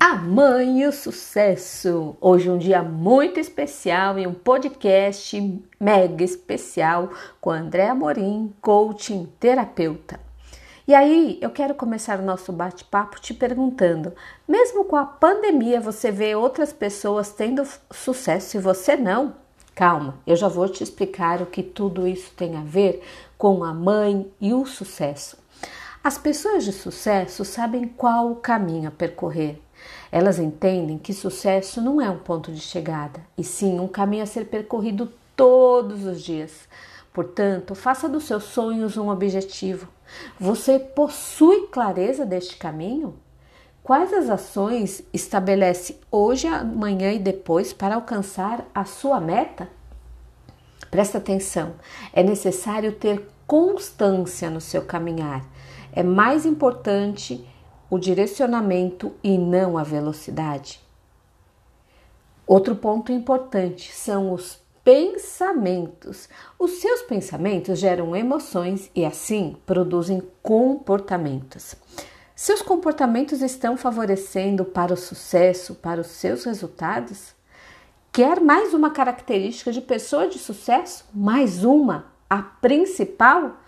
A Mãe e o Sucesso. Hoje um dia muito especial e um podcast mega especial com André Amorim, coaching terapeuta. E aí, eu quero começar o nosso bate-papo te perguntando: mesmo com a pandemia, você vê outras pessoas tendo sucesso e você não? Calma, eu já vou te explicar o que tudo isso tem a ver com a mãe e o sucesso. As pessoas de sucesso sabem qual o caminho a percorrer elas entendem que sucesso não é um ponto de chegada, e sim um caminho a ser percorrido todos os dias. Portanto, faça dos seus sonhos um objetivo. Você possui clareza deste caminho? Quais as ações estabelece hoje, amanhã e depois para alcançar a sua meta? Presta atenção, é necessário ter constância no seu caminhar. É mais importante o direcionamento e não a velocidade. Outro ponto importante são os pensamentos. Os seus pensamentos geram emoções e assim produzem comportamentos. Seus comportamentos estão favorecendo para o sucesso, para os seus resultados? Quer mais uma característica de pessoa de sucesso? Mais uma, a principal?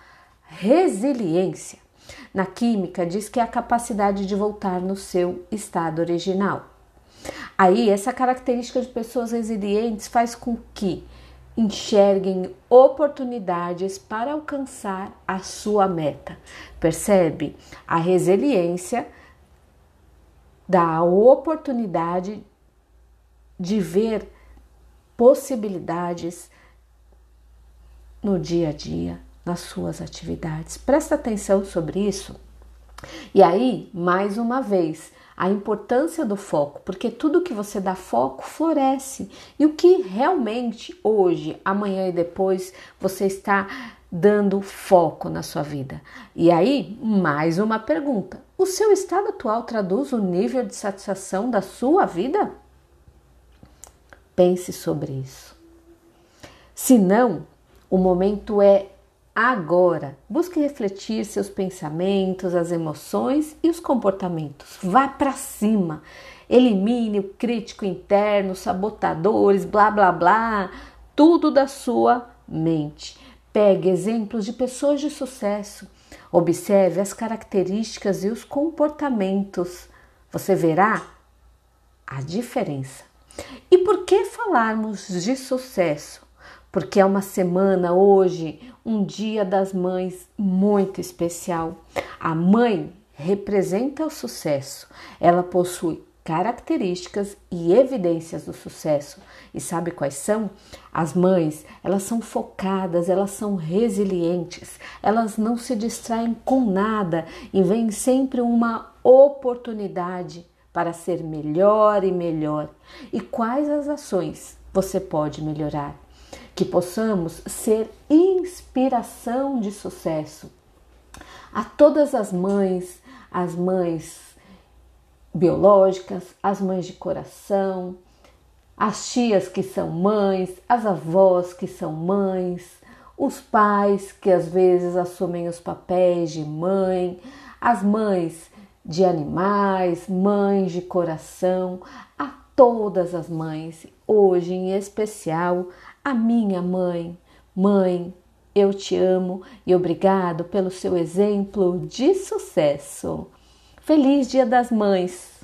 Resiliência. Na química, diz que é a capacidade de voltar no seu estado original. Aí, essa característica de pessoas resilientes faz com que enxerguem oportunidades para alcançar a sua meta. Percebe? A resiliência dá a oportunidade de ver possibilidades no dia a dia, nas suas atividades. Presta atenção sobre isso. E aí, mais uma vez, a importância do foco, porque tudo que você dá foco floresce. E o que realmente hoje, amanhã e depois você está dando foco na sua vida? E aí, mais uma pergunta: o seu estado atual traduz o nível de satisfação da sua vida? Pense sobre isso. Se não, o momento é agora. Busque refletir seus pensamentos, as emoções e os comportamentos. Vá para cima. Elimine o crítico interno, sabotadores, blá blá blá, tudo da sua mente. Pegue exemplos de pessoas de sucesso. Observe as características e os comportamentos. Você verá a diferença. E por que falarmos de sucesso? porque é uma semana hoje, um dia das mães muito especial. A mãe representa o sucesso, ela possui características e evidências do sucesso. E sabe quais são? As mães, elas são focadas, elas são resilientes, elas não se distraem com nada e vem sempre uma oportunidade para ser melhor e melhor. E quais as ações você pode melhorar? que possamos ser inspiração de sucesso a todas as mães, as mães biológicas, as mães de coração, as tias que são mães, as avós que são mães, os pais que às vezes assumem os papéis de mãe, as mães de animais, mães de coração, a todas as mães, hoje em especial a minha mãe. Mãe, eu te amo e obrigado pelo seu exemplo de sucesso. Feliz Dia das Mães!